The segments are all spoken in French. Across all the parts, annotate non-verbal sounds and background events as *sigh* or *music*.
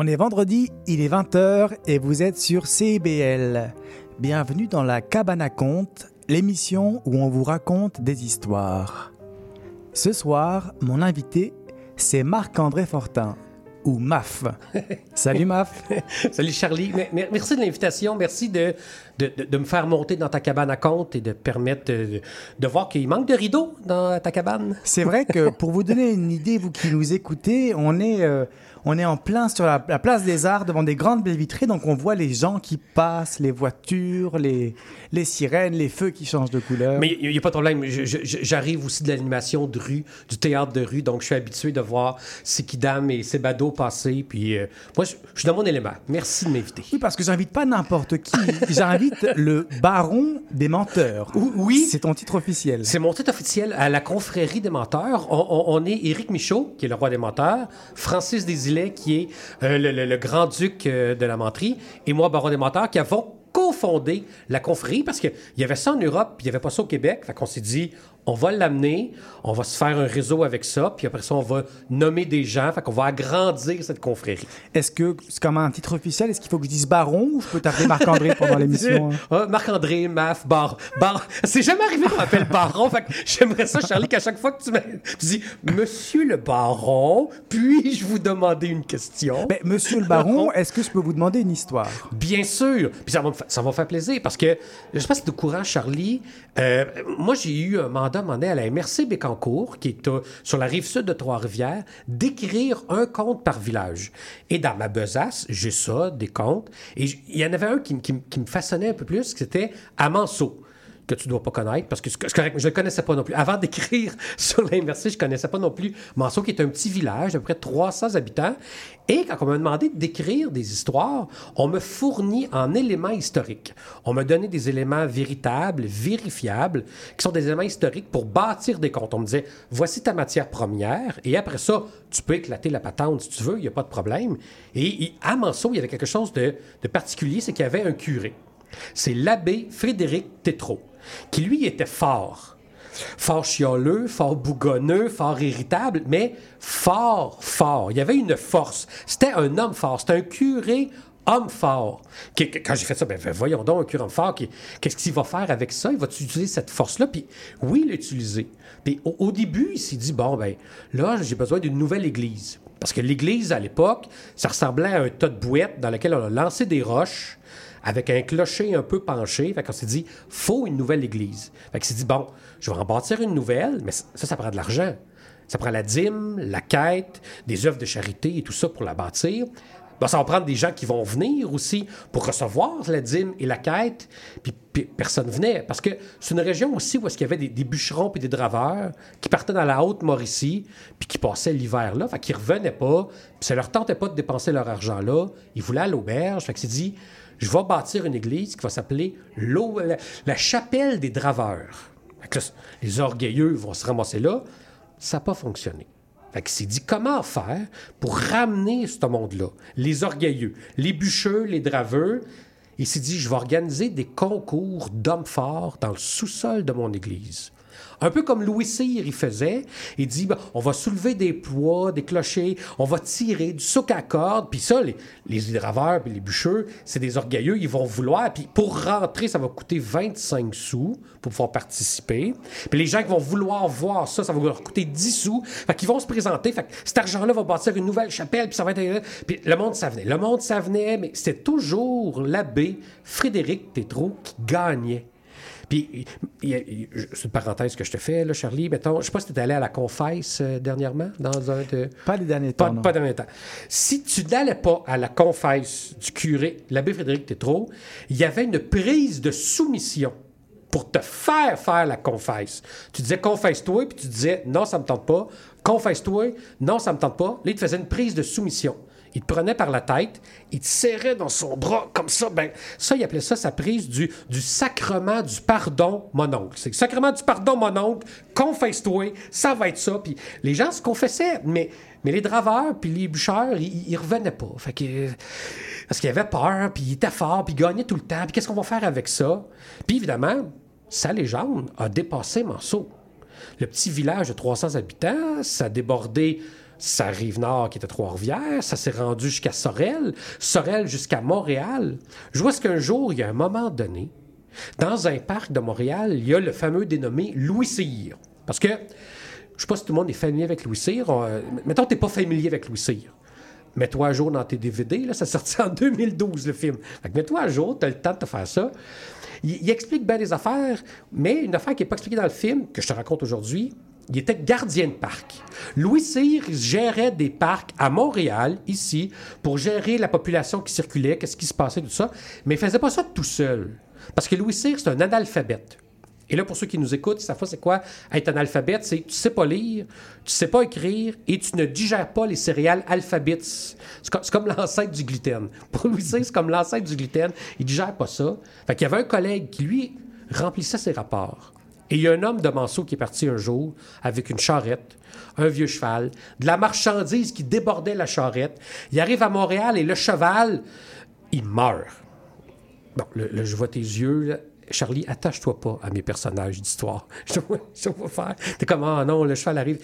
On est vendredi, il est 20h et vous êtes sur CIBL. Bienvenue dans la Cabane à Conte, l'émission où on vous raconte des histoires. Ce soir, mon invité, c'est Marc-André Fortin, ou MAF. *laughs* Salut MAF. *laughs* Salut Charlie. Merci de l'invitation. Merci de, de, de- de me faire monter dans ta cabane à compte et de permettre de, de voir qu'il manque de rideaux dans ta cabane. C'est vrai que pour vous donner une idée, vous qui nous écoutez, on est, euh, on est en plein sur la, la place des arts devant des grandes baies vitrées, donc on voit les gens qui passent, les voitures, les, les sirènes, les feux qui changent de couleur. Mais il n'y a pas de problème. J'arrive aussi de l'animation de rue, du théâtre de rue, donc je suis habitué de voir Sikidam et Sebado passer. Puis euh, moi, je, je suis dans mon élément. Merci de m'inviter. Oui, parce que j'invite pas n'importe qui, *laughs* j'invite le baron des menteurs. Oui. C'est ton titre officiel. C'est mon titre officiel à la confrérie des menteurs. On, on- on est Éric Michaud, qui est le roi des menteurs, Francis Desilets, qui est euh, le, grand-duc euh, de la menterie, et moi, baron des menteurs, qui avons cofondé la confrérie, parce qu'il y avait ça en Europe, puis il n'y avait pas ça au Québec. Fait qu'on s'est dit, on va l'amener, on va se faire un réseau avec ça, puis après ça, on va nommer des gens, fait qu'on va agrandir cette confrérie. Est-ce que c'est comme un titre officiel Est-ce qu'il faut que je dise baron ou je peux t'appeler Marc-André pendant *laughs* l'émission hein? Ah, Marc-André, Maf, Bar. Bar. C'est jamais arrivé qu'on m'appelle Baron. Fait que j'aimerais ça, Charlie, qu'à chaque fois que tu, me... tu dis Monsieur le Baron, puis-je vous demander une question? Mais monsieur le baron, *laughs* est-ce que je peux vous demander une histoire? Bien sûr. Puis ça va, me fa- ça va me faire plaisir parce que, je sais pas si tu es au courant, Charlie, euh, moi, j'ai eu un mandat à donné, à la MRC Bécancourt, qui est euh, sur la rive sud de Trois-Rivières, d'écrire un conte par village. Et dans ma besace, j'ai ça, des contes. Et il y en avait un qui, qui me façonnait un peu plus, c'était Amanceau que tu dois pas connaître, parce que je ne connaissais pas non plus. Avant d'écrire *laughs* sur MRC, je connaissais pas non plus Manceau, qui est un petit village d'à peu près 300 habitants. Et quand on m'a demandé d'écrire des histoires, on me fournit en éléments historiques. On m'a donné des éléments véritables, vérifiables, qui sont des éléments historiques pour bâtir des contes. On me disait, voici ta matière première, et après ça, tu peux éclater la patente si tu veux, il n'y a pas de problème. Et, et à Manceau, il y avait quelque chose de, de particulier, c'est qu'il y avait un curé. C'est l'abbé Frédéric Tétrault, qui lui était fort. Fort chialeux, fort bougonneux, fort irritable, mais fort, fort. Il y avait une force. C'était un homme fort. C'était un curé homme fort. Quand j'ai fait ça, ben, ben, voyons donc, un curé homme fort, qu'est-ce qu'il va faire avec ça? Il va utiliser cette force-là? Puis oui, utilisé. Puis au, au début, il s'est dit, bon, ben là, j'ai besoin d'une nouvelle église. Parce que l'église, à l'époque, ça ressemblait à un tas de bouettes dans lequel on a lancé des roches avec un clocher un peu penché. Fait qu'on s'est dit, faut une nouvelle église. Fait s'est dit, bon, je vais en bâtir une nouvelle, mais ça, ça prend de l'argent. Ça prend la dîme, la quête, des œuvres de charité et tout ça pour la bâtir. Bon, ça va prendre des gens qui vont venir aussi pour recevoir la dîme et la quête. Puis, puis personne venait. Parce que c'est une région aussi où est-ce qu'il y avait des, bûcherons et des draveurs qui partaient dans la Haute-Mauricie puis qui passaient l'hiver là. Fait qu'ils revenaient pas. Puis ça leur tentait pas de dépenser leur argent là. Ils voulaient à l'auberge. Fait que c'est dit, je vais bâtir une église qui va s'appeler la, chapelle des draveurs. Que les orgueilleux vont se ramasser là. Ça n'a pas fonctionné. Fait qu'il s'est dit comment faire pour ramener ce monde-là, les orgueilleux, les bûcheux, les draveux. Il s'est dit, je vais organiser des concours d'hommes forts dans le sous-sol de mon église. Un peu comme Louis Cyr il faisait. Il dit, ben, on va soulever des poids, des clochers, on va tirer du souk à corde. Puis ça, les, hydraveurs puis les bûcheux, c'est des orgueilleux, ils vont vouloir. Puis pour rentrer, ça va coûter 25 sous pour pouvoir participer. Puis les gens qui vont vouloir voir ça, ça va leur coûter 10 sous. Fait qu'ils vont se présenter. Fait que cet argent-là va bâtir une nouvelle chapelle, puis ça va être... Puis le monde, ça venait. Le monde, ça venait, mais c'était toujours l'abbé Frédéric Tétrault qui gagnait. Puis, c'est une parenthèse que je te fais, là, Charlie. Mettons, je sais pas si tu es allé à la confesse euh, dernièrement, dans un de... Pas les derniers Pas, temps, non. pas de même temps. Si tu n'allais pas à la confesse du curé, l'abbé Frédéric Tétrault, il y avait une prise de soumission pour te faire faire la confesse. Tu disais confesse-toi, puis tu disais non, ça me tente pas. Confesse-toi, non, ça me tente pas. Là, il te faisait une prise de soumission. Il te prenait par la tête, il te serrait dans son bras comme ça. Ben, ça, il appelait ça sa prise du, sacrement du pardon, mon oncle. C'est le sacrement du pardon, mon oncle. Confesse-toi, ça va être ça. Puis les gens se confessaient, mais, mais les draveurs puis les bûcheurs, ils, ils revenaient pas. Fait que, parce qu'il avait peur, puis il était fort, puis il gagnait tout le temps. Puis qu'est-ce qu'on va faire avec ça? Puis évidemment, sa légende a dépassé Manceau. Le petit village de 300 habitants, ça a débordé sa rive nord qui était Trois-Rivières, ça s'est rendu jusqu'à Sorel, Sorel jusqu'à Montréal. Je vois ce qu'un jour, il y a un moment donné, dans un parc de Montréal, il y a le fameux dénommé Louis Cyr. Parce que, je sais pas si tout le monde est familier avec Louis Cyr. on- mettons que tu pas familier avec Louis Cyr. Mets-toi à jour dans tes DVD, là, ça sortit en *laughs* 2012, le film. Mets-toi à jour, tu as le temps de te faire ça. Il, il explique bien des affaires, mais une affaire qui n'est pas expliquée dans le film, que je te raconte aujourd'hui, il était gardien de parc. Louis Cyr gérait des parcs à Montréal, ici, pour gérer la population qui circulait, qu'est-ce qui se passait, tout ça. Mais il faisait pas ça tout seul. Parce que Louis Cyr, c'est un analphabète. Et là, pour ceux qui nous écoutent, ça fois, c'est quoi? Être analphabète? C'est tu sais pas lire, tu sais pas écrire et tu ne digères pas les céréales alphabets. C'est comme, comme l'ancêtre du gluten. Pour Louis Cyr, c'est comme l'ancêtre du gluten. Il digère pas ça. Fait qu'il y avait un collègue qui, lui, remplissait ses rapports. Et il y a un homme de Manceau qui est parti un jour avec une charrette, un vieux cheval, de la marchandise qui débordait la charrette. Il arrive à Montréal et le cheval, il meurt. Bon, le, je vois tes yeux. Charlie, attache-toi pas à mes personnages d'histoire. *laughs* Je vois faire. T'es comme, ah non, le cheval arrive.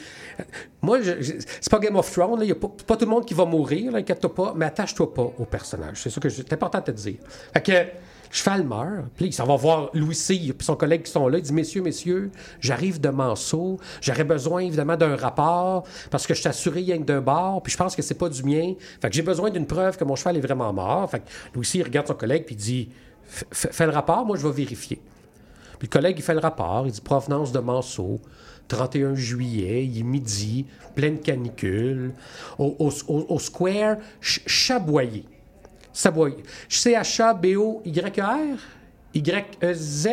Moi, c'est pas Game of Thrones. Il n'y a pas, tout le monde qui va mourir, inquiète-toi pas, mais attache-toi pas aux personnages. C'est ça que c'est important de te dire. Fait cheval meurt, puis il s'en va voir Louis Cyr, puis son collègue qui sont là. Il dit, messieurs, messieurs, j'arrive de Manceau. J'aurais besoin, évidemment, d'un rapport, parce que je suis assuré rien que d'un bar, puis je pense que c'est pas du mien. Fait que j'ai besoin d'une preuve que mon cheval est vraiment mort. Fait que Louis regarde son collègue, puis il dit, Fais- le rapport, moi je vais vérifier. Puis le collègue, il fait le rapport, il dit provenance de Manceau, 31 juillet, il est midi, pleine canicule, au, au- square Ch- Chaboyer. Chaboyer. C-H-A-B-O-Y-E-R, Y-E-Z,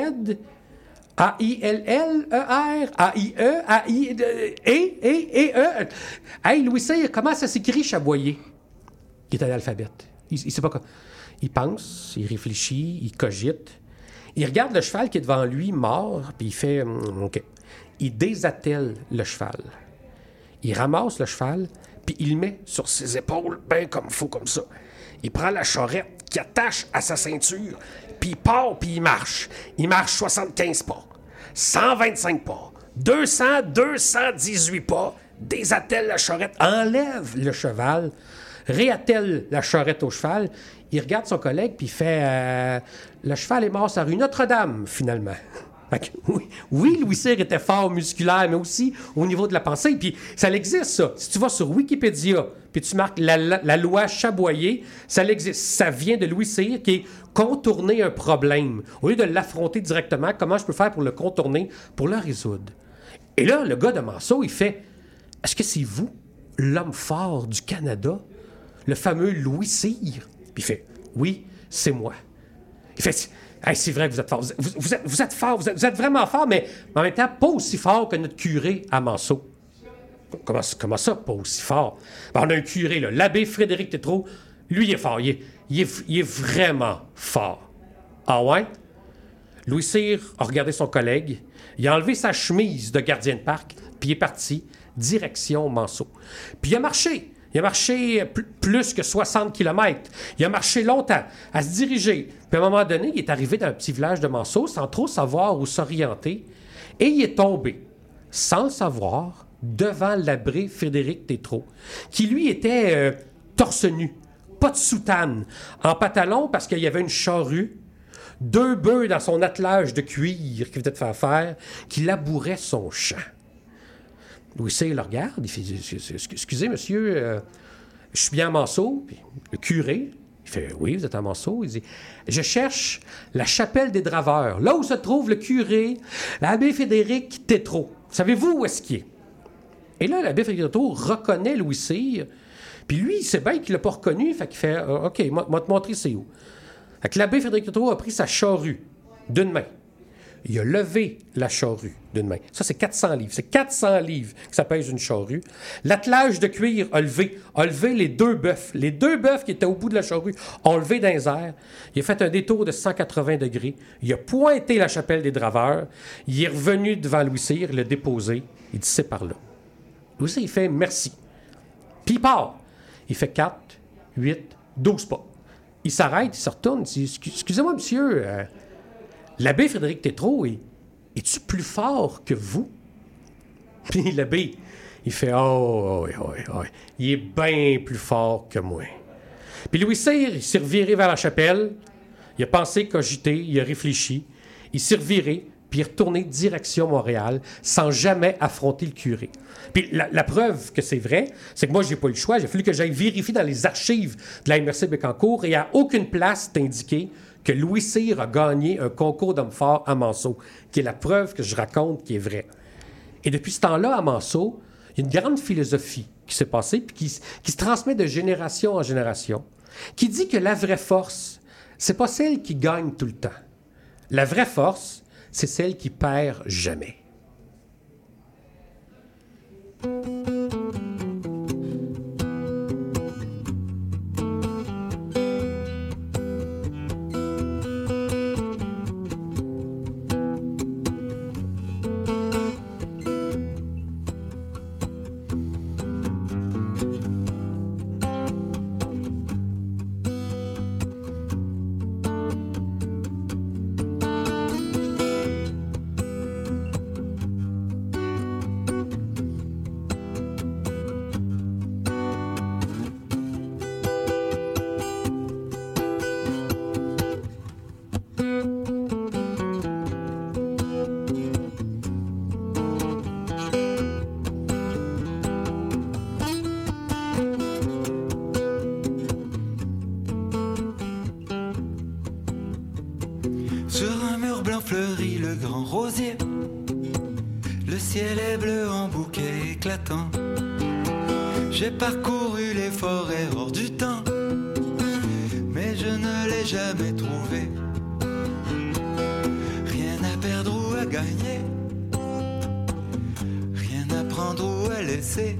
A-I-L-L-E-R, A-I-E, A-I, E, E. Hey, Louis Cyr, comment ça s'écrit Chaboyer? Il est analphabète. Il, il sait pas quoi. Il pense, il réfléchit, il cogite. Il regarde le cheval qui est devant lui, mort, puis il fait Hum, OK. Il désattelle le cheval. Il ramasse le cheval, puis il met sur ses épaules, bien comme faut, comme ça. Il prend la charrette qui attache à sa ceinture, puis il part, puis il marche. Il marche 75 pas, 125 pas, 200, 218 pas, désattelle la charrette, enlève le cheval, réattelle la charrette au cheval. Il regarde son collègue, puis fait euh, Le cheval est mort sur la rue Notre-Dame, finalement. *laughs* Oui, oui, Louis Cyr était fort musculaire, mais aussi au niveau de la pensée. Puis ça existe, ça. Si tu vas sur Wikipédia, puis tu marques la loi Chaboyer, ça existe. Ça vient de Louis Cyr qui est contourner un problème. Au lieu de l'affronter directement, comment je peux faire pour le contourner, pour le résoudre? Et là, le gars de Manceau, il fait Est-ce que c'est vous, l'homme fort du Canada, le fameux Louis Cyr? Puis il fait Oui, c'est moi. Il fait Hey, c'est vrai que vous êtes fort. Vous, êtes, vous êtes fort, vous êtes, vraiment fort, mais en même temps, pas aussi fort que notre curé à Manceau. Comment, ça, pas aussi fort? Ben, on a un curé, l'abbé Frédéric Tétrault. Lui, il est fort. Il est vraiment fort. Ah ouais? Louis Cyr a regardé son collègue. Il a enlevé sa chemise de gardien de parc, puis il est parti, direction Manceau. Puis il a marché. Il a marché pl- plus que 60 km. Il a marché longtemps à se diriger. Puis à un moment donné, il est arrivé dans un petit village de Manceau sans trop savoir où s'orienter. Et il est tombé, sans le savoir, devant l'abré Frédéric Tétrault, qui lui était euh, torse nu, pas de soutane, en pantalon parce qu'il y avait une charrue deux bœufs dans son attelage de cuir qu'il venait de faire faire, qui labourait son champ. Louis Cyr le regarde, il fait Excusez, monsieur, euh, je suis bien à Manceau. Puis le curé, il Il fait Oui, vous êtes à Monceau. Il dit Je cherche la chapelle des draveurs, là où se trouve le curé, l'abbé Frédéric Tétrault. Savez-vous où est-ce qu'il est? Et là, l'abbé Frédéric Tétrault reconnaît Louis Cyr. Puis lui, il sait bien qu'il l'a pas reconnu. Fait qu'il fait OK, moi, moi te montrer c'est où. Fait que l'abbé Frédéric Tétrault a pris sa charrue d'une main. Il a levé la charrue d'une main. Ça, c'est 400 livres. C'est 400 livres que ça pèse une charrue. L'attelage de cuir a levé, a levé les deux bœufs. Les deux bœufs qui étaient au bout de la charrue ont levé les airs. Il a fait un détour de 180 degrés. Il a pointé la chapelle des draveurs. Il est revenu devant Louis Cyr, il l'a déposé. Il dit c'est par là. Louis il fait merci. Puis il part. Il fait 4, 8, 12 pas. Il s'arrête, il se retourne. Il dit Excusez-moi, monsieur. euh, L'abbé Frédéric Tétrault, est, es-tu plus fort que vous? *laughs* Puis l'abbé, il fait Oh, oui, oui, oui. Il est bien plus fort que moi. Puis Louis Cyr, il s'est reviré vers la chapelle. Il a pensé, cogité, il a réfléchi. Il s'est reviré, puis il est retourné direction Montréal sans jamais affronter le curé. Puis la, preuve que c'est vrai, c'est que moi, j'ai pas eu le choix. A fallu que j'aille vérifier dans les archives de la MRC Bécancourt et à aucune place c'est indiqué que Louis Cyr a gagné un concours d'hommes forts à Manceau, qui est la preuve que je raconte qui est vraie. Et depuis ce temps-là, à Manceau, il y a une grande philosophie qui s'est passée, puis qui, qui se transmet de génération en génération, qui dit que la vraie force, c'est pas celle qui gagne tout le temps. La vraie force, c'est celle qui perd jamais. Mur blanc fleuri, le grand rosier. Le ciel est bleu en bouquet éclatant. J'ai parcouru les forêts hors du temps, mais je ne l'ai jamais trouvé. Rien à perdre ou à gagner, rien à prendre ou à laisser.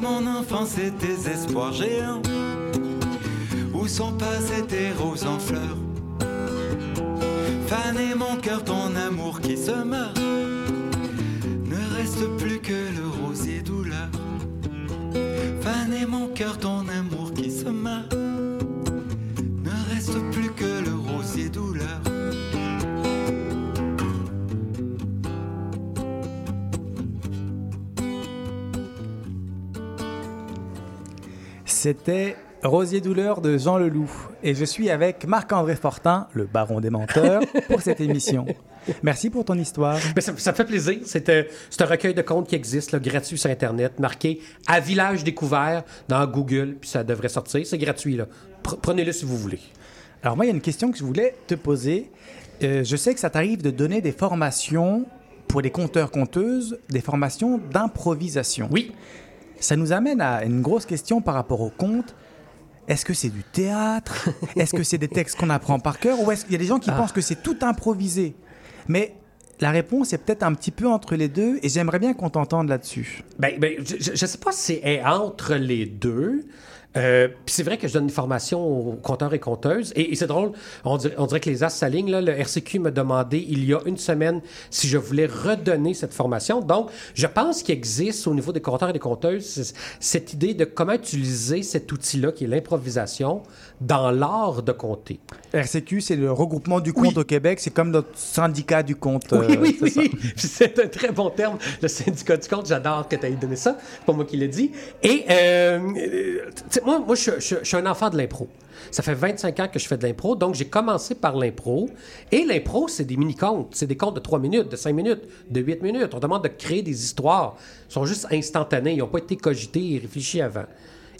Mon enfant, c'est tes espoirs géants. Où sont passées tes roses en fleurs Faner mon cœur, ton amour qui se meurt. Ne reste plus que le rosier douleur. Faner mon cœur, ton amour qui se meurt. Ne reste plus que le C'était Rosier Douleur de Jean Leloup. Et je suis avec Marc-André Fortin, le baron des menteurs, pour cette émission. Merci pour ton histoire. Mais ça, ça me fait plaisir. C'est euh, c'est un recueil de contes qui existe, là, gratuit sur Internet, marqué à village découvert dans Google, puis ça devrait sortir. C'est gratuit. là. Prenez-le si vous voulez. Alors moi, il y a une question que je voulais te poser. Euh, je sais que ça t'arrive de donner des formations pour les conteurs-conteuses, des formations d'improvisation. Oui. Ça nous amène à une grosse question par rapport au conte. Est-ce que c'est du théâtre? *laughs* Est-ce que c'est des textes qu'on apprend par cœur? Ou est-ce qu'il y a des gens qui pensent que c'est tout improvisé? Mais la réponse est peut-être un petit peu entre les deux et j'aimerais bien qu'on t'entende là-dessus. Ben, ben, je ne sais pas si c'est entre les deux. Euh, Puis c'est vrai que je donne une formation aux compteurs et compteuses. Et, et c'est drôle, on dirait, on dirait que les as s'alignent. Le RCQ m'a demandé il y a une semaine si je voulais redonner cette formation. Donc, je pense qu'il existe au niveau des compteurs et des compteuses cette idée de comment utiliser cet outil-là, qui est l'improvisation, dans l'art de compter. RCQ, c'est le regroupement du Oui. au Québec. C'est comme notre syndicat du conte. Oui, euh, oui, oui. *laughs* C'est un très bon terme, le syndicat du compte. J'adore que tu aies donné ça. C'est pas moi qui l'ai dit. Et, euh, moi, moi je, je- je suis un enfant de l'impro. Ça fait 25 ans que je fais de l'impro, donc j'ai commencé par l'impro. Et l'impro, c'est des mini-contes. C'est des contes de 3 minutes, de 5 minutes, de 8 minutes. On demande de créer des histoires. Ils sont juste instantanés. Ils n'ont pas été cogités et réfléchis avant.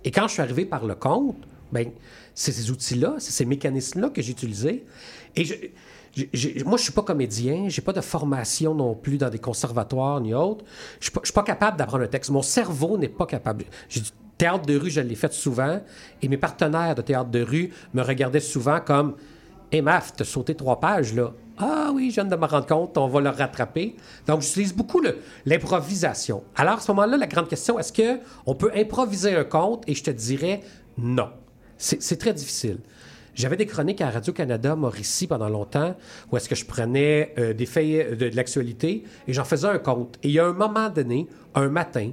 Et quand je suis arrivé par le conte, ben, c'est ces outils-là, c'est ces mécanismes-là que j'ai utilisés. Et je- j'ai- j'ai- moi, je suis pas comédien, j'ai pas de formation non plus dans des conservatoires ni autres. Je suis pas, je suis pas capable d'apprendre un texte. Mon cerveau n'est pas capable. J'ai du théâtre de rue, je l'ai fait souvent, et mes partenaires de théâtre de rue me regardaient souvent comme Hé, Maf, t'as sauté trois pages, là. Ah oui, je viens de me rendre compte, on va le rattraper. Donc, j'utilise beaucoup l'improvisation. Alors, à ce moment-là, la grande question, est-ce qu'on peut improviser un conte? Et je te dirais non. C'est très difficile. J'avais des chroniques à Radio-Canada, Mauricie, pendant longtemps, où est-ce que je prenais euh, des faits de, de l'actualité et j'en faisais un conte. Et il y a un moment donné, un matin,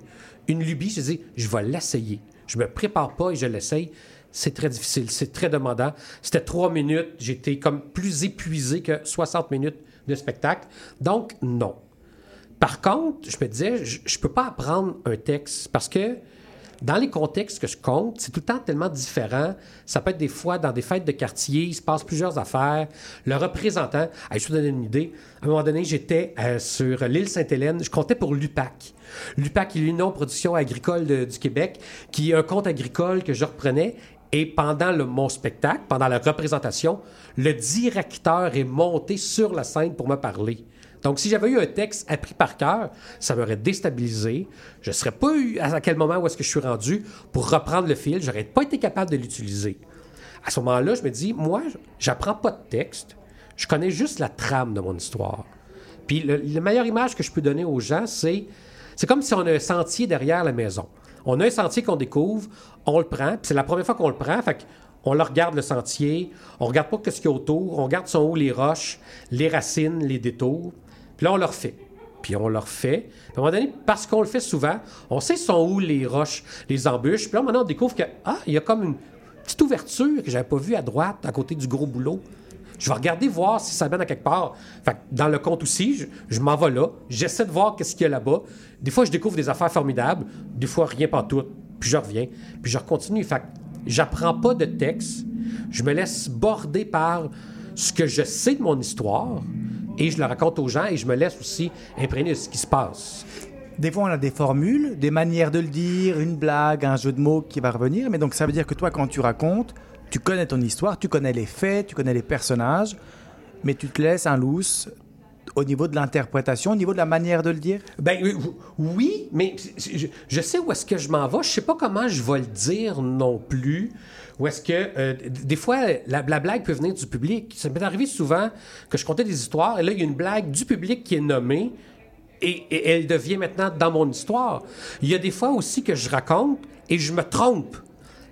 une lubie, je dis, je vais l'essayer. Je me prépare pas et je l'essaye. C'est très difficile, c'est très demandant. C'était trois minutes, j'étais comme plus épuisé que 60 minutes de spectacle. Donc, non. Par contre, je me disais, je ne peux pas apprendre un texte parce que dans les contextes que je compte, c'est tout le temps tellement différent. Ça peut être des fois dans des fêtes de quartier, il se passe plusieurs affaires. Le représentant, Hey, je vous donner une idée. À un moment donné, j'étais euh, sur l'île Sainte-Hélène, je comptais pour l'UPAC. L'UPAC l'Union Production Agricole du Québec, qui est un compte agricole que je reprenais. Et pendant le- mon spectacle, pendant la représentation, le directeur est monté sur la scène pour me parler. Donc, si j'avais eu un texte appris par cœur, ça m'aurait déstabilisé. Je ne serais pas eu à quel moment où est-ce que je suis rendu pour reprendre le fil. J'aurais pas été capable de l'utiliser. À ce moment-là, je me dis, moi, j'apprends pas de texte. Je connais juste la trame de mon histoire. Puis le- la meilleure image que je peux donner aux gens, c'est c'est comme si on a un sentier derrière la maison. On a un sentier qu'on découvre, on le prend, puis c'est la première fois qu'on le prend, fait on le regarde le sentier, on regarde pas ce qu'il y a autour, on regarde sont où les roches, les racines, les détours, puis là on le refait. Puis on le refait. Puis à un moment donné, parce qu'on le fait souvent, on sait sont où les roches, les embûches. Puis là, maintenant, on découvre que, ah, il y a comme une petite ouverture que j'avais pas vue à droite, à côté du gros boulot. Je vais regarder voir si ça mène à quelque part. Fait que dans le compte aussi, je, je m'en vais là. J'essaie de voir qu'est-ce qu'il y a là-bas. Des fois, je découvre des affaires formidables. Des fois, rien pas tout. Puis je reviens. Puis je continue. Fait que j'apprends pas de texte. Je me laisse border par ce que je sais de mon histoire. Et je le raconte aux gens et je me laisse aussi imprégner de ce qui se passe. Des fois, on a des formules, des manières de le dire, une blague, un jeu de mots qui va revenir. Mais donc, ça veut dire que toi, quand tu racontes, tu connais ton histoire, tu connais les faits, tu connais les personnages, mais tu te laisses un loose au niveau de l'interprétation, au niveau de la manière de le dire? Ben euh, oui, mais je, je sais où est-ce que je m'en vais. Je sais pas comment je vais le dire non plus. Ou est-ce que euh, des fois la, la blague peut venir du public. Ça m'est arrivé souvent que je contais des histoires et là il y a une blague du public qui est nommée et, elle devient maintenant dans mon histoire. Il y a des fois aussi que je raconte et je me trompe.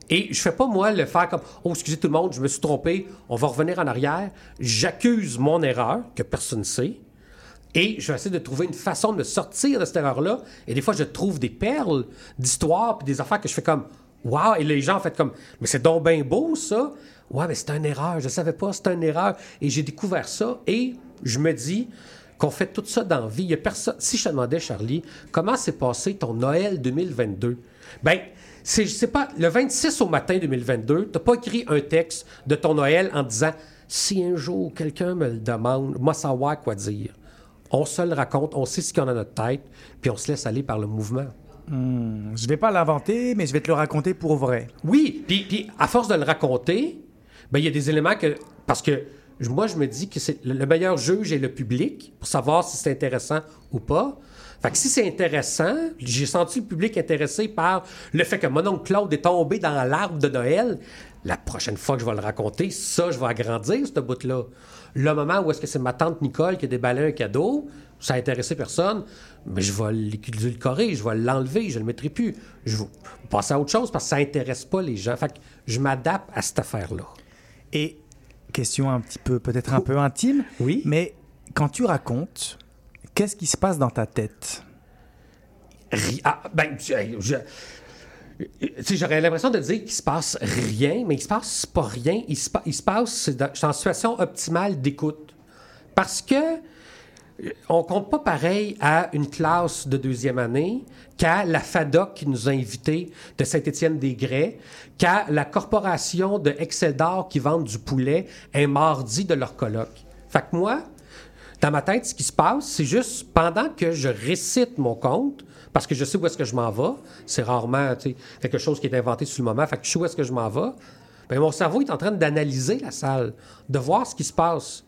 Et je fais pas, moi, le faire comme Oh, excusez tout le monde, je me suis trompé, on va revenir en arrière. J'accuse mon erreur, que personne ne sait. Et je vais essayer de trouver une façon de me sortir de cette erreur-là. Et des fois, je trouve des perles d'histoire puis des affaires que je fais comme Waouh! Et les gens font comme Mais c'est donc bien beau, ça. Ouais, mais c'est une erreur. Je savais pas, c'est une erreur. Et j'ai découvert ça. Et je me dis qu'on fait tout ça dans vie. Y a personne. Si je te demandais, Charlie, comment s'est passé ton Noël 2022? Ben, c'est, c'est pas le 26 au matin 2022, t'as pas écrit un texte de ton Noël en disant si un jour quelqu'un me le demande, moi savoir quoi dire? On se le raconte, on sait ce qu'il y a dans notre tête, puis on se laisse aller par le mouvement. Je vais pas l'inventer, mais je vais te le raconter pour vrai. Oui, puis, à force de le raconter, ben, il y a des éléments que. Parce que moi, je me dis que c'est le le meilleur juge est le public pour savoir si c'est intéressant ou pas. Fait si c'est intéressant, j'ai senti le public intéressé par le fait que mon oncle Claude est tombé dans l'arbre de Noël. La prochaine fois que je vais le raconter, ça, je vais agrandir ce bout-là. Le moment où est-ce que c'est ma tante Nicole qui a déballé un cadeau, ça a intéressé personne, mais je vais l'édulcorer, je vais l'enlever, je ne le mettrai plus. Je vais passer à autre chose parce que ça intéresse pas les gens. Fait que je m'adapte à cette affaire-là. Et question un petit peu, peut-être un peu intime, Oui. mais quand tu racontes, qu'est-ce qui se passe dans ta tête? Ah, ben, je- je- tu sais, j'aurais l'impression de dire qu'il se passe rien, mais il se passe pas rien. Il se, pa- il se passe, je suis en situation optimale d'écoute. Parce que on compte pas pareil à une classe de deuxième année qu'à la FADOC qui nous a invités de Saint-Étienne-des-Grès, qu'à la corporation de Excel d'Or qui vendent du poulet un mardi de leur colloque. Fait que moi, dans ma tête, ce qui se passe, c'est juste pendant que je récite mon compte, parce que je sais où est-ce que je m'en vais, c'est rarement quelque chose qui est inventé sur le moment, fait que je sais où est-ce que je m'en vais, ben, mon cerveau est en train d'analyser la salle, de voir ce qui se passe.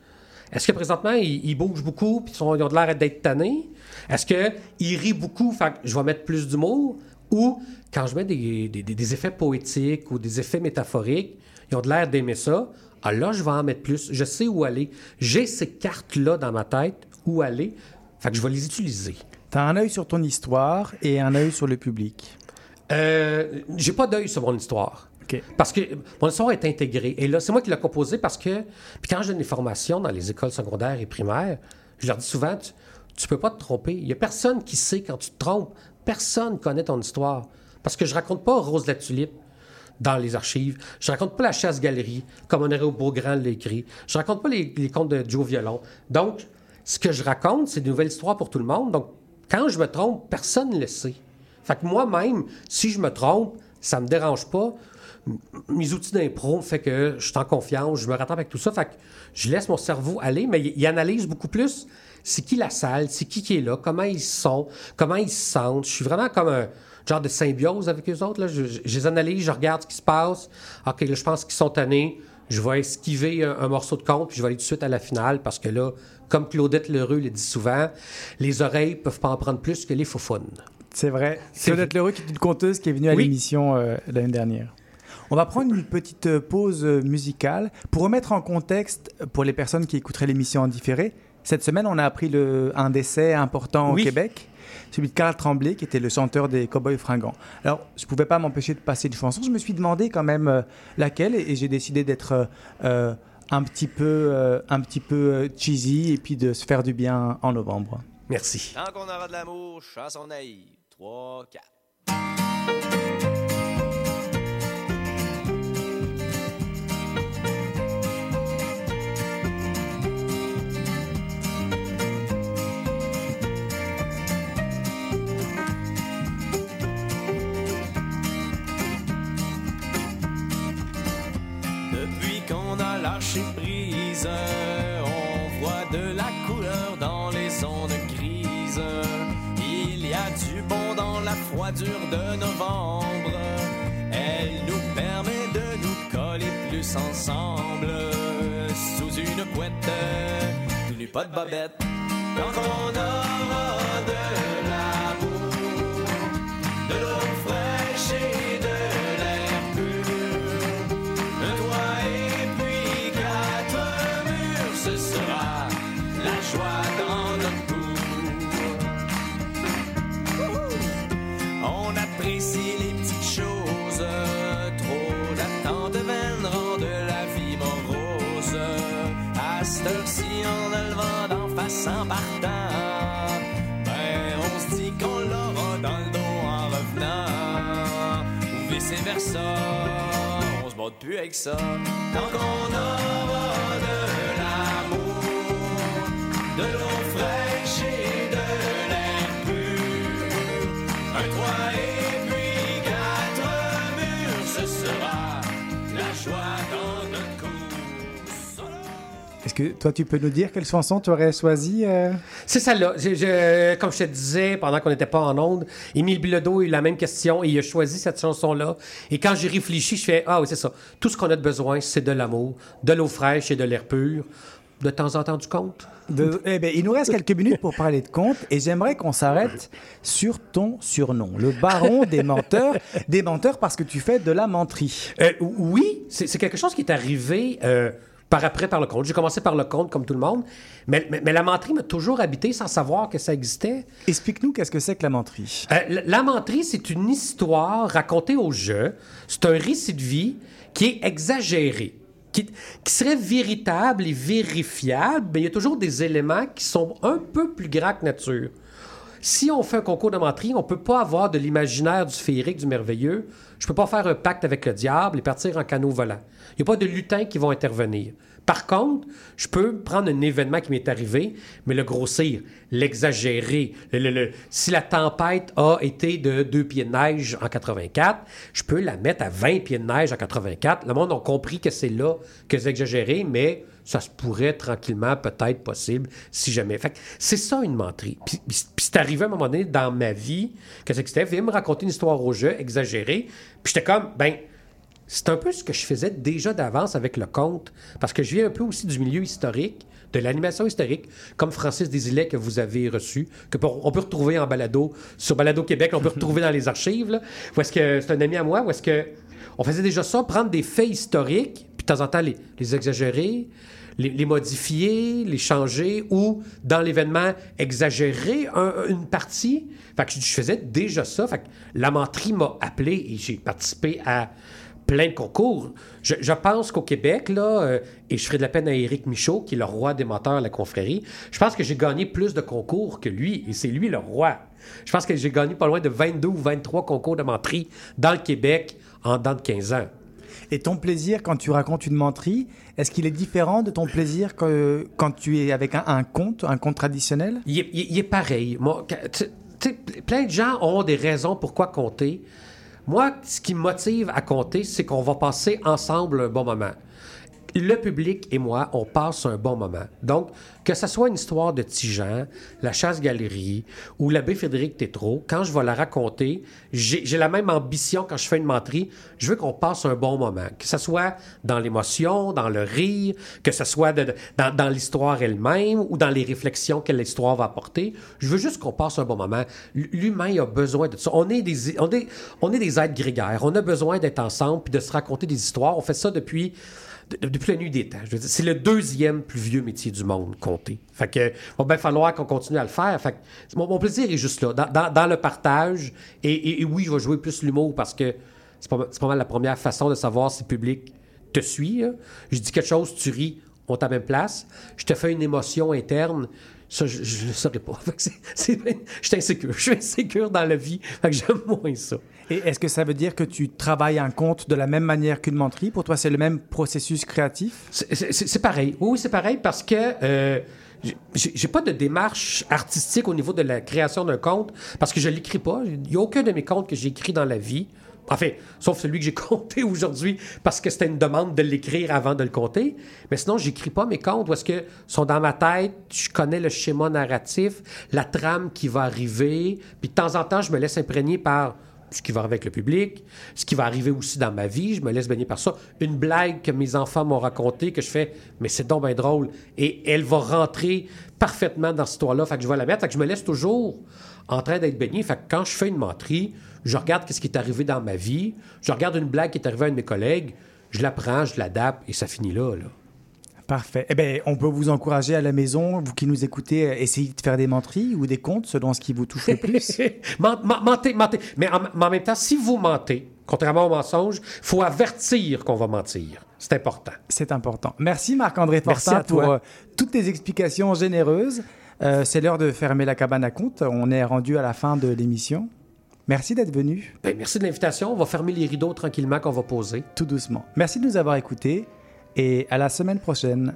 Est-ce que présentement, ils, ils bougent beaucoup puis ils, sont- ils ont de l'air d'être tannés? Est-ce qu'ils rient beaucoup, fait que je vais mettre plus d'humour? Ou quand je mets des, des- effets poétiques ou des effets métaphoriques, ils ont de l'air d'aimer ça. Ah là, je vais en mettre plus. Je sais où aller. J'ai ces cartes-là dans ma tête, où aller. Fait que je vais les utiliser. Tu as un œil sur ton histoire et un œil sur le public. Euh, j'ai pas d'œil sur mon histoire. Parce que mon histoire est intégrée. Et là, c'est moi qui l'ai composé parce que. Puis quand je donne des formations dans les écoles secondaires et primaires, je leur dis souvent tu, tu peux pas te tromper. Il y a personne qui sait quand tu te trompes. Personne connaît ton histoire. Parce que je raconte pas Rose la Tulipe dans les archives. Je raconte pas la chasse-galerie, comme Honoré au Beaugrand l'a écrit. Je raconte pas les, les contes de Joe Violon. Donc, ce que je raconte, c'est une nouvelle histoire pour tout le monde. Donc, quand je me trompe, personne ne le sait. Fait que moi-même, si je me trompe, ça me dérange pas. Mes outils d'impro fait que je suis en confiance, je me rattrape avec tout ça. Fait que je laisse mon cerveau aller, mais il, analyse beaucoup plus c'est qui la salle, c'est qui qui est là, comment ils sont, comment ils se sentent. Je suis vraiment comme un genre de symbiose avec eux autres. Là. Je, je- je les analyse, je regarde ce qui se passe. OK, là, je pense qu'ils sont tannés. Je vais esquiver un, un morceau de compte, puis je vais aller tout de suite à la finale parce que là, comme Claudette Leroux le dit souvent, les oreilles peuvent pas en prendre plus que les faufounes. C'est vrai. C'est Claudette Leroux, qui est une conteuse qui est venue à Oui. l'émission euh, l'année dernière. On va prendre une petite euh, pause euh, musicale pour remettre en contexte euh, pour les personnes qui écouteraient l'émission en différé. Cette semaine, on a appris le, un décès important Oui. au Québec, celui de Carl Tremblay, qui était le chanteur des Cowboys Fringants. Alors, je ne pouvais pas m'empêcher de passer une chanson. Je me suis demandé quand même euh, laquelle et, et j'ai décidé d'être euh, un petit peu, euh, un petit peu cheesy et puis de se faire du bien en novembre. Merci. Tant qu'on aura de l'amour, chanson naïve. 3, 4. On voit de la couleur dans les ondes grises. Il y a du bon dans la froidure de novembre. Elle nous permet de nous coller plus ensemble. Sous une couette, tout nu pas de bobette. Quand on aura de l'amour, cette heure-ci, en a le vent d'en face en partant, ben on se dit qu'on l'aura dans le dos en revenant, ou vice versa. On se bat plus avec ça. Tant qu'on aura de l'amour, de l'eau que toi, tu peux nous dire quelle chanson tu aurais choisi euh? C'est ça là. Je- je- comme je te disais pendant qu'on n'était pas en onde, Émile Bilodeau a eu la même question et il a choisi cette chanson-là. Et quand j'ai réfléchi, je fais Ah oui, c'est ça. Tout ce qu'on a de besoin, c'est de l'amour, de l'eau fraîche et de l'air pur. De temps en temps, du compte. De- eh ben, il nous reste quelques minutes pour parler de contes et j'aimerais qu'on s'arrête sur ton surnom, le baron des menteurs. Des menteurs parce que tu fais de la menterie. Euh, oui, c'est c'est quelque chose qui est arrivé euh, par après par le compte. J'ai commencé par le compte comme tout le monde, mais, mais, mais la menterie m'a toujours habité sans savoir que ça existait. Explique-nous qu'est-ce que c'est que la menterie. Euh, la menterie, c'est une histoire racontée au jeu. C'est un récit de vie qui est exagéré, qui, qui serait véritable et vérifiable, mais il y a toujours des éléments qui sont un peu plus grands que nature. Si on fait un concours de menterie, on peut pas avoir de l'imaginaire, du féerique, du merveilleux. Je peux pas faire un pacte avec le diable et partir en canot volant. Il n'y a pas de lutins qui vont intervenir. Par contre, je peux prendre un événement qui m'est arrivé, mais le grossir, l'exagérer. Le- le- le- si la tempête a été de 2 pieds de neige en 84, je peux la mettre à 20 pieds de neige en 84. Le monde a compris que c'est là que j'ai exagéré, mais ça se pourrait tranquillement, peut-être possible, si jamais. Fait c'est ça une menterie. Puis, puis- c'est arrivé à un moment donné dans ma vie que c'était, viens me raconter une histoire au jeu, exagérée. Puis j'étais comme, ben, c'est un peu ce que je faisais déjà d'avance avec le conte, parce que je viens un peu aussi du milieu historique, de l'animation historique, comme Francis Desilets que vous avez reçu, que on peut retrouver en balado, sur Balado Québec, on peut retrouver dans les archives, là, que c'est un ami à moi, où est-ce que on faisait déjà ça, prendre des faits historiques, temps en temps les, les exagérer, les, les modifier, les changer, ou dans l'événement, exagérer un- une partie. Fait que je, je faisais déjà ça. Fait que la menterie m'a appelé et j'ai participé à plein de concours. Je, je pense qu'au Québec, là, euh, et je ferai de la peine à Éric Michaud, qui est le roi des menteurs à la confrérie, je pense que j'ai gagné plus de concours que lui, et c'est lui le roi. Je pense que j'ai gagné pas loin de 22 ou 23 concours de menterie dans le Québec en dans de 15 ans. Et ton plaisir quand tu racontes une menterie, est-ce qu'il est différent de ton plaisir que, quand tu es avec un, conte, un conte traditionnel? Il est, il est pareil. Plein de gens ont des raisons pourquoi compter. Moi, ce qui me motive à compter, c'est qu'on va passer ensemble un bon moment. Le public et moi, on passe un bon moment. Donc, que ce soit une histoire de Tijan, la chasse-galerie ou l'abbé Frédéric Tétrault, quand je vais la raconter, j'ai la même ambition quand je fais une menterie. Je veux qu'on passe un bon moment. Que ce soit dans l'émotion, dans le rire, que ce soit dans, l'histoire elle-même ou dans les réflexions que l'histoire va apporter. Je veux juste qu'on passe un bon moment. L'humain a besoin de ça. On est des, on est, on est des êtres grégaires. On a besoin d'être ensemble puis de se raconter des histoires. On fait ça depuis de- depuis la nuit des temps. Je veux dire, c'est le deuxième plus vieux métier du monde, compter. Fait que, va bien falloir qu'on continue à le faire. Fait que, mon, plaisir est juste là, dans, le partage. Et, oui, je vais jouer plus l'humour parce que c'est pas, pas mal la première façon de savoir si le public te suit. là. Je dis quelque chose, tu ris, on la même place. Je te fais une émotion interne. Ça, je ne le saurais pas. *laughs* Je suis insécure. Je suis insécure dans la vie. Fait que j'aime moins ça. Et est-ce que ça veut dire que tu travailles un conte de la même manière qu'une menterie? Pour toi, c'est le même processus créatif? C'est- pareil. Oui, c'est pareil parce que euh, j'ai pas de démarche artistique au niveau de la création d'un conte parce que je l'écris pas. Il n'y a aucun de mes contes que j'ai écrit dans la vie. Enfin, sauf celui que j'ai *laughs* compté aujourd'hui parce que c'était une demande de l'écrire avant de le compter. Mais sinon, j'écris pas mes contes parce que sont dans ma tête. Je connais le schéma narratif, la trame qui va arriver. Puis de temps en temps, je me laisse imprégner par ce qui va avec le public, ce qui va arriver aussi dans ma vie, je me laisse baigner par ça. Une blague que mes enfants m'ont racontée, que je fais, mais c'est donc bien drôle, et elle va rentrer parfaitement dans cette histoire-là, fait que je vais la mettre, fait que je me laisse toujours en train d'être baigné, fait que quand je fais une menterie, je regarde ce qui est arrivé dans ma vie, je regarde une blague qui est arrivée à un de mes collègues, je la prends, je l'adapte, et ça finit là, là. Parfait. Eh bien, on peut vous encourager à la maison, vous qui nous écoutez, euh, essayez de faire des menteries ou des contes selon ce qui vous touche le *laughs* plus? Men- men- mentez, mentez. Mais en, même temps, si vous mentez, contrairement au mensonge, il faut avertir qu'on va mentir. C'est important. C'est important. Merci Marc-André Fortin pour euh, toutes tes explications généreuses. Euh, c'est l'heure de fermer la cabane à compte. On est rendu à la fin de l'émission. Merci d'être venu, Ben, merci de l'invitation. On va fermer les rideaux tranquillement qu'on va poser. tout doucement. Merci de nous avoir écoutés et à la semaine prochaine.